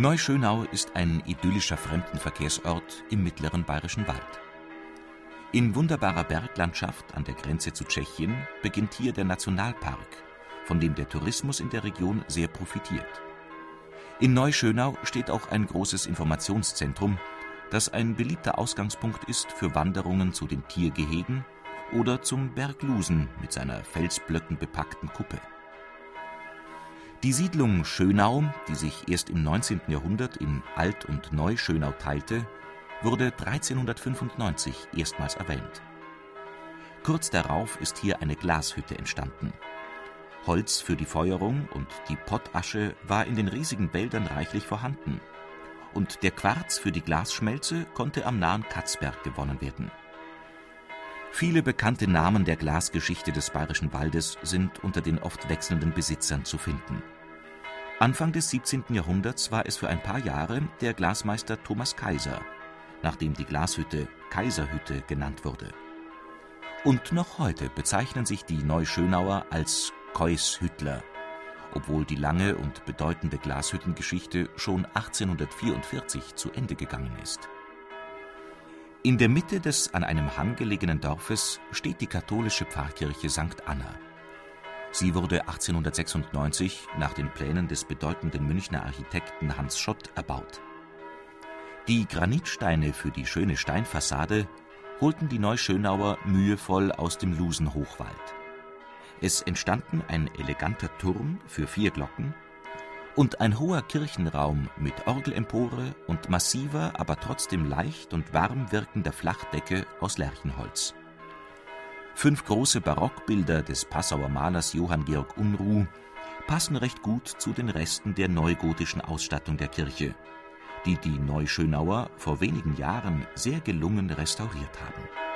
Neuschönau ist ein idyllischer Fremdenverkehrsort im mittleren Bayerischen Wald. In wunderbarer Berglandschaft an der Grenze zu Tschechien beginnt hier der Nationalpark, von dem der Tourismus in der Region sehr profitiert. In Neuschönau steht auch ein großes Informationszentrum, das ein beliebter Ausgangspunkt ist für Wanderungen zu den Tiergehegen oder zum Berg Lusen mit seiner Felsblöcken bepackten Kuppe. Die Siedlung Schönau, die sich erst im 19. Jahrhundert in Alt und Neu-Schönau teilte, wurde 1395 erstmals erwähnt. Kurz darauf ist hier eine Glashütte entstanden. Holz für die Feuerung und die Pottasche war in den riesigen Wäldern reichlich vorhanden, und der Quarz für die Glasschmelze konnte am nahen Katzberg gewonnen werden. Viele bekannte Namen der Glasgeschichte des Bayerischen Waldes sind unter den oft wechselnden Besitzern zu finden. Anfang des 17. Jahrhunderts war es für ein paar Jahre der Glasmeister Thomas Kaiser, nachdem die Glashütte Kaiserhütte genannt wurde. Und noch heute bezeichnen sich die Neuschönauer als Keushüttler, obwohl die lange und bedeutende Glashüttengeschichte schon 1844 zu Ende gegangen ist. In der Mitte des an einem Hang gelegenen Dorfes steht die katholische Pfarrkirche St. Anna. Sie wurde 1896 nach den Plänen des bedeutenden Münchner Architekten Hans Schott erbaut. Die Granitsteine für die schöne Steinfassade holten die Neuschönauer mühevoll aus dem Lusenhochwald. Es entstanden ein eleganter Turm für vier Glocken und ein hoher Kirchenraum mit Orgelempore und massiver, aber trotzdem leicht und warm wirkender Flachdecke aus Lärchenholz. Fünf große Barockbilder des Passauer Malers Johann Georg Unruh passen recht gut zu den Resten der neugotischen Ausstattung der Kirche, die die Neuschönauer vor wenigen Jahren sehr gelungen restauriert haben